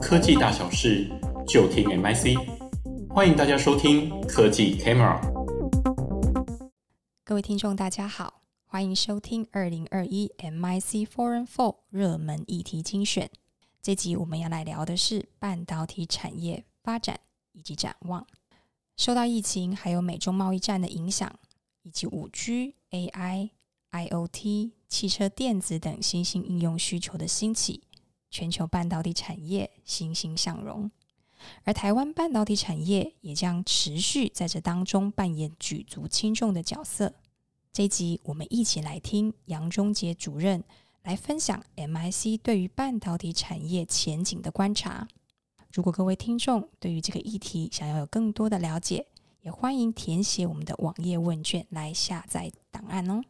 科技大小事就听 MIC，欢迎大家收听科技 Camera。各位听众，大家好，欢迎收听二零二一 MIC Foreign Four 热门议题精选。这集我们要来聊的是半导体产业发展以及展望。受到疫情还有美中贸易战的影响，以及五 G、AI、IoT、汽车电子等新兴应用需求的兴起。全球半导体产业欣欣向荣，而台湾半导体产业也将持续在这当中扮演举足轻重的角色。这一集我们一起来听杨忠杰主任来分享 MIC 对于半导体产业前景的观察。如果各位听众对于这个议题想要有更多的了解，也欢迎填写我们的网页问卷来下载档案哦。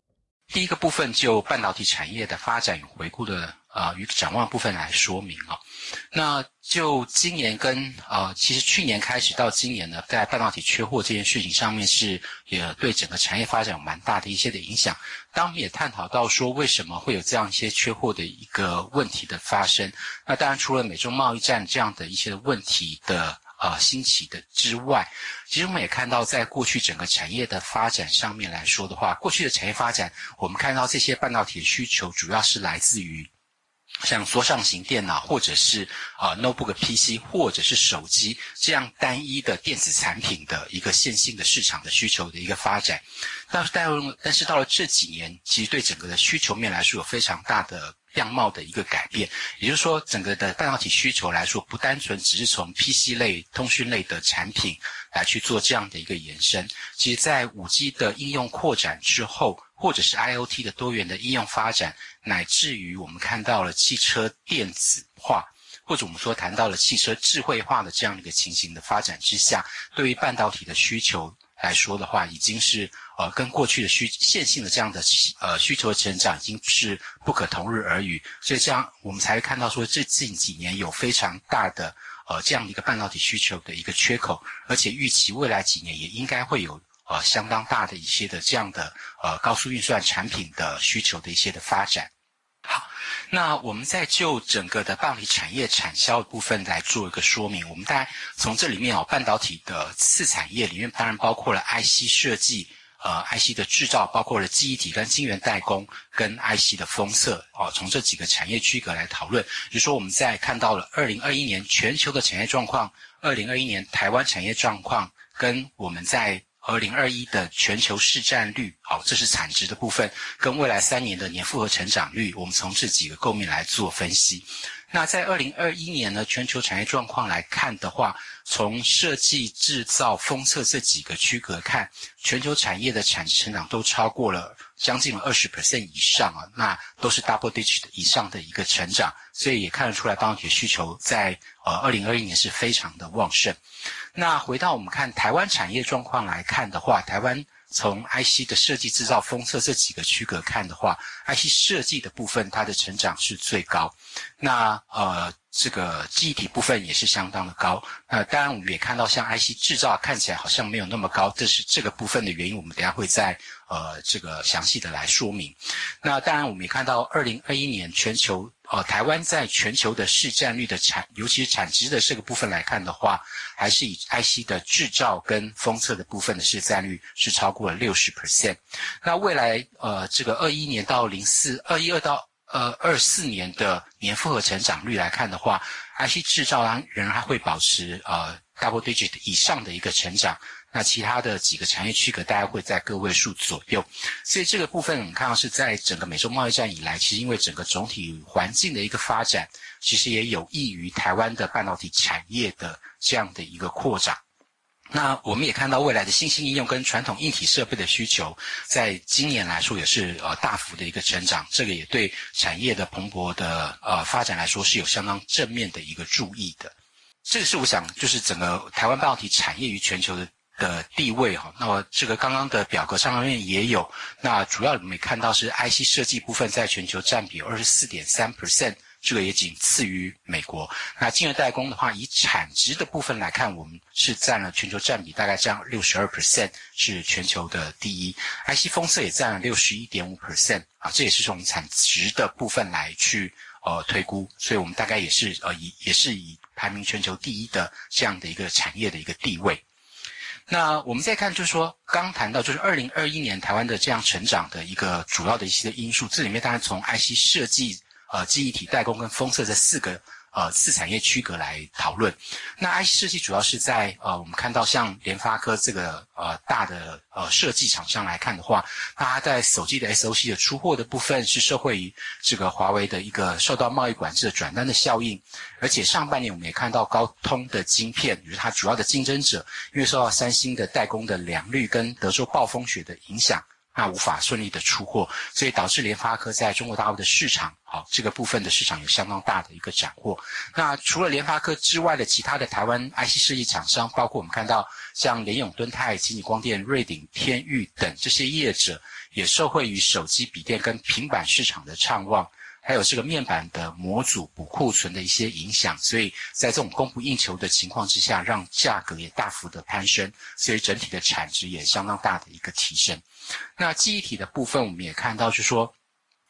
第一个部分就半导体产业的发展与回顾的呃与展望部分来说明啊、那就今年跟呃其实去年开始到今年呢，在半导体缺货这件事情上面是也对整个产业发展有蛮大的一些的影响。当我们也探讨到说为什么会有这样一些缺货的一个问题的发生，那当然除了美中贸易战这样的一些问题的。呃，兴起的之外，其实我们也看到，在过去整个产业的发展上面来说的话，过去的产业发展，我们看到这些半导体的需求主要是来自于像桌上型电脑，或者是呃 notebook PC，或者是手机这样单一的电子产品的一个线性的市场的需求的一个发展。但是，但是到了这几年，其实对整个的需求面来说有非常大的。样貌的一个改变，也就是说，整个的半导体需求来说，不单纯只是从 PC 类、通讯类的产品来去做这样的一个延伸。其实，在 5G 的应用扩展之后，或者是 IoT 的多元的应用发展，乃至于我们看到了汽车电子化，或者我们说谈到了汽车智慧化的这样一个情形的发展之下，对于半导体的需求来说的话，已经是。呃，跟过去的需线性的这样的呃需求的成长已经是不可同日而语，所以这样我们才会看到说，这近几年有非常大的呃这样一个半导体需求的一个缺口，而且预期未来几年也应该会有呃相当大的一些的这样的呃高速运算产品的需求的一些的发展。好，那我们再就整个的半导体产业产销部分来做一个说明。我们大概从这里面哦，半导体的次产业里面当然包括了 IC 设计。呃，IC 的制造包括了记忆体跟晶圆代工跟 IC 的封测哦，从这几个产业区隔来讨论，比如说我们在看到了二零二一年全球的产业状况，二零二一年台湾产业状况，跟我们在二零二一的全球市占率，好，这是产值的部分，跟未来三年的年复合成长率，我们从这几个构面来做分析。那在二零二一年呢，全球产业状况来看的话，从设计、制造、封测这几个区隔看，全球产业的产值成长都超过了将近二十 percent 以上啊，那都是 double digit 以上的一个成长，所以也看得出来半导体需求在呃二零二一年是非常的旺盛。那回到我们看台湾产业状况来看的话，台湾。从 IC 的设计、制造、封测这几个区隔看的话，IC 设计的部分它的成长是最高。那呃，这个记忆体部分也是相当的高。呃，当然我们也看到，像 IC 制造看起来好像没有那么高，这是这个部分的原因。我们等下会再呃这个详细的来说明。那当然我们也看到，二零二一年全球。呃，台湾在全球的市占率的产，尤其是产值的这个部分来看的话，还是以 IC 的制造跟封测的部分的市占率是超过了六十 percent。那未来呃，这个二一年到零四二一二到呃二四年的年复合成长率来看的话，IC 制造仍仍然会保持呃 double digit 以上的一个成长。那其他的几个产业区隔大概会在个位数左右，所以这个部分我们看到是在整个美中贸易战以来，其实因为整个总体环境的一个发展，其实也有益于台湾的半导体产业的这样的一个扩展。那我们也看到未来的新兴应用跟传统硬体设备的需求，在今年来说也是呃大幅的一个成长，这个也对产业的蓬勃的呃发展来说是有相当正面的一个注意的。这个是我想就是整个台湾半导体产业与全球的。的地位哈，那么这个刚刚的表格上面也有，那主要我们看到是 IC 设计部分在全球占比二十四点三 percent，这个也仅次于美国。那晶圆代工的话，以产值的部分来看，我们是占了全球占比大概占六十二 percent，是全球的第一。IC 封测也占了六十一点五 percent，啊，这也是从产值的部分来去呃推估，所以我们大概也是呃以也是以排名全球第一的这样的一个产业的一个地位。那我们再看，就是说刚谈到就是二零二一年台湾的这样成长的一个主要的一些因素，这里面当然从 IC 设计、呃记忆体代工跟封测这四个。呃，次产业区隔来讨论。那 IC 设计主要是在呃，我们看到像联发科这个呃大的呃设计厂商来看的话，它在手机的 SOC 的出货的部分是受惠于这个华为的一个受到贸易管制的转单的效应，而且上半年我们也看到高通的晶片，也就是它主要的竞争者，因为受到三星的代工的良率跟德州暴风雪的影响。那无法顺利的出货，所以导致联发科在中国大陆的市场，好，这个部分的市场有相当大的一个斩获。那除了联发科之外的其他的台湾 IC 设计厂商，包括我们看到像联永、敦泰、奇锂光电、瑞鼎、天域等这些业者，也受惠于手机、笔电跟平板市场的畅旺。还有这个面板的模组补库存的一些影响，所以在这种供不应求的情况之下，让价格也大幅的攀升，所以整体的产值也相当大的一个提升。那记忆体的部分，我们也看到，就是说，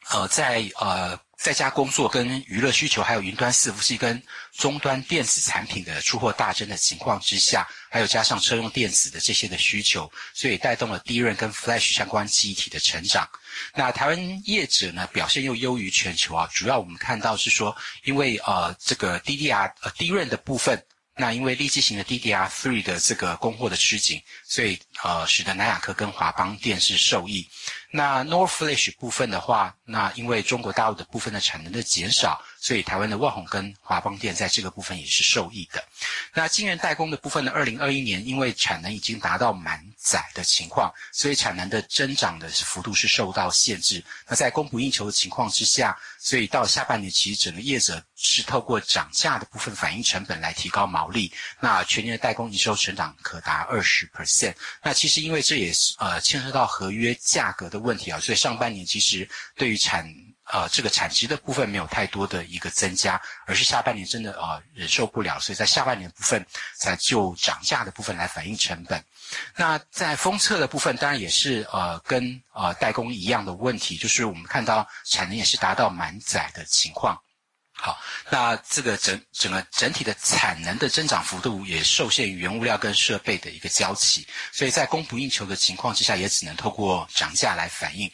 呃，在呃。在家工作跟娱乐需求，还有云端伺服器跟终端电子产品的出货大增的情况之下，还有加上车用电子的这些的需求，所以带动了 DRAM 跟 Flash 相关记忆体的成长。那台湾业者呢，表现又优于全球啊，主要我们看到是说，因为呃这个 DDR 呃 DRAM 的部分。那因为立即型的 DDR3 的这个供货的吃紧，所以呃使得南亚科跟华邦电视受益。那 NOR Flash 部分的话，那因为中国大陆的部分的产能的减少，所以台湾的旺宏跟华邦电在这个部分也是受益的。那晶圆代工的部分呢，二零二一年因为产能已经达到满载的情况，所以产能的增长的幅度是受到限制。那在供不应求的情况之下，所以到下半年其实整个业者是透过涨价的部分反映成本来提高毛利。那全年的代工营收成长可达二十 percent。那其实因为这也是呃牵涉到合约价格的问题啊，所以上半年其实对于产呃这个产值的部分没有太多的一个增加，而是下半年真的呃忍受不了，所以在下半年部分才就涨价的部分来反映成本。那在封测的部分，当然也是呃跟呃代工一样的问题，就是我们看到产能也是达到满载的情况。好，那这个整整个整体的产能的增长幅度也受限于原物料跟设备的一个交期，所以在供不应求的情况之下，也只能透过涨价来反映。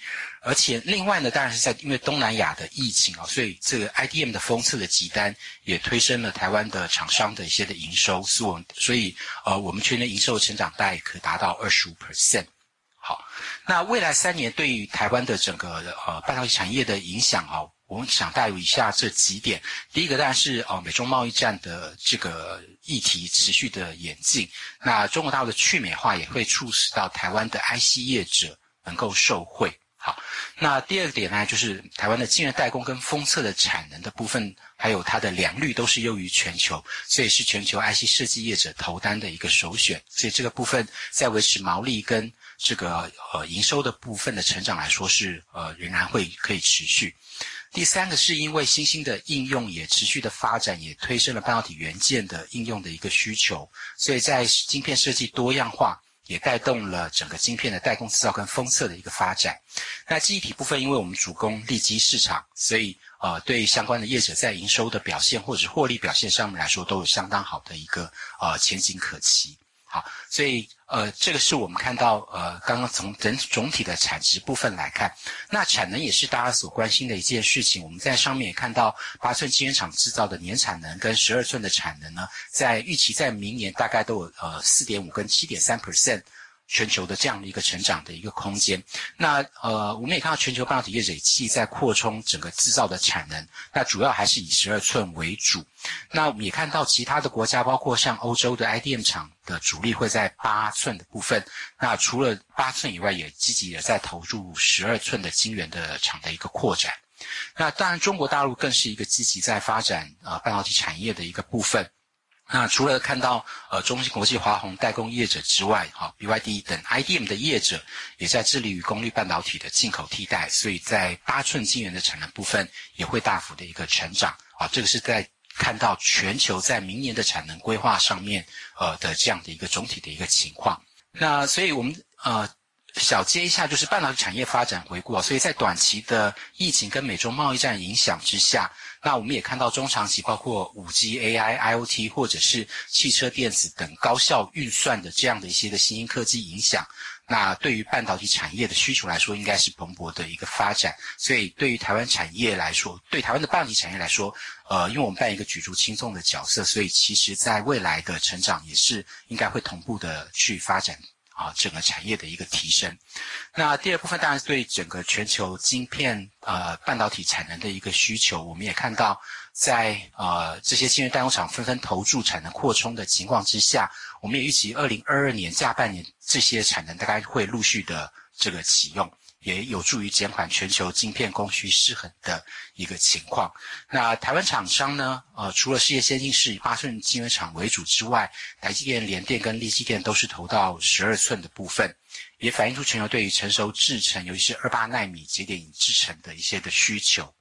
而且另外呢，当然是在因为东南亚的疫情啊，所以这个 IDM 的封测的急单也推升了台湾的厂商的一些的营收，所以所以呃，我们全年营收的成长大概可达到二十五 percent。好，那未来三年对于台湾的整个呃半导体产业的影响啊。我们想带有以下这几点，第一个当然是呃美中贸易战的这个议题持续的演进，那中国大陆的去美化也会促使到台湾的 IC 业者能够受惠。好，那第二个点呢，就是台湾的晶圆代工跟封测的产能的部分，还有它的良率都是优于全球，所以是全球 IC 设计业者投单的一个首选。所以这个部分在维持毛利跟这个呃营收的部分的成长来说是呃仍然会可以持续。第三个是因为新兴的应用也持续的发展，也推升了半导体元件的应用的一个需求，所以在晶片设计多样化，也带动了整个晶片的代工制造跟封测的一个发展。那记忆体部分，因为我们主攻利基市场，所以呃对相关的业者在营收的表现或者获利表现上面来说，都有相当好的一个呃前景可期。好，所以呃，这个是我们看到呃，刚刚从整总体的产值部分来看，那产能也是大家所关心的一件事情。我们在上面也看到八寸晶圆厂制造的年产能跟十二寸的产能呢，在预期在明年大概都有呃四点五跟七点三 percent。全球的这样的一个成长的一个空间，那呃，我们也看到全球半导体业者也在扩充整个制造的产能，那主要还是以十二寸为主。那我们也看到其他的国家，包括像欧洲的 IDM 厂的主力会在八寸的部分。那除了八寸以外，也积极的在投入十二寸的晶圆的厂的一个扩展。那当然，中国大陆更是一个积极在发展呃半导体产业的一个部分。那除了看到呃中芯国际、华虹代工业者之外，哈、BYD 等 IDM 的业者也在致力于功率半导体的进口替代，所以在八寸晶圆的产能部分也会大幅的一个成长啊、这个是在看到全球在明年的产能规划上面呃的这样的一个总体的一个情况。那所以我们呃小接一下就是半导体产业发展回顾啊。所以在短期的疫情跟美中贸易战影响之下。那我们也看到中长期，包括五 G、AI、IoT 或者是汽车电子等高效运算的这样的一些的新兴科技影响。那对于半导体产业的需求来说，应该是蓬勃的一个发展。所以对于台湾产业来说，对台湾的半导体产业来说，呃，因为我们扮演一个举足轻重的角色，所以其实在未来的成长也是应该会同步的去发展啊，整个产业的一个提升。那第二部分当然是对整个全球晶片呃半导体产能的一个需求，我们也看到在呃这些晶圆代工厂纷纷投注产能扩充的情况之下。我们也预期，二零二二年下半年这些产能大概会陆续的这个启用，也有助于减缓全球晶片供需失衡的一个情况。那台湾厂商呢？呃，除了世界先进是以八寸晶圆厂为主之外，台积电、联电跟力积电都是投到十二寸的部分，也反映出全球对于成熟制程，尤其是二八奈米节点制程的一些的需求。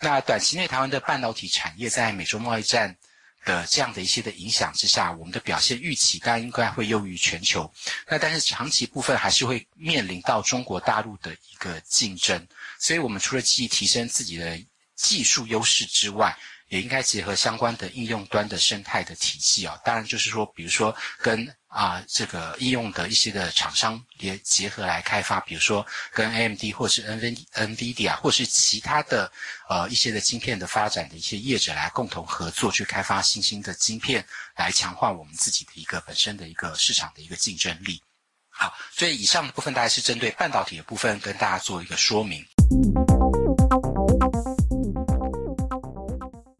那短期内台湾的半导体产业在美洲贸易战的这样的一些的影响之下，我们的表现预期当然应该会优于全球。那但是长期部分还是会面临到中国大陆的一个竞争，所以我们除了积极提升自己的技术优势之外，也应该结合相关的应用端的生态的体系啊。当然就是说，比如说跟。啊，这个应用的一些的厂商也结合来开发，比如说跟 AMD 或是 NVIDIA 或是其他的呃一些的晶片的发展的一些业者来共同合作去开发新兴的晶片，来强化我们自己的一个本身的一个市场的一个竞争力。好，所以以上的部分大概是针对半导体的部分跟大家做一个说明。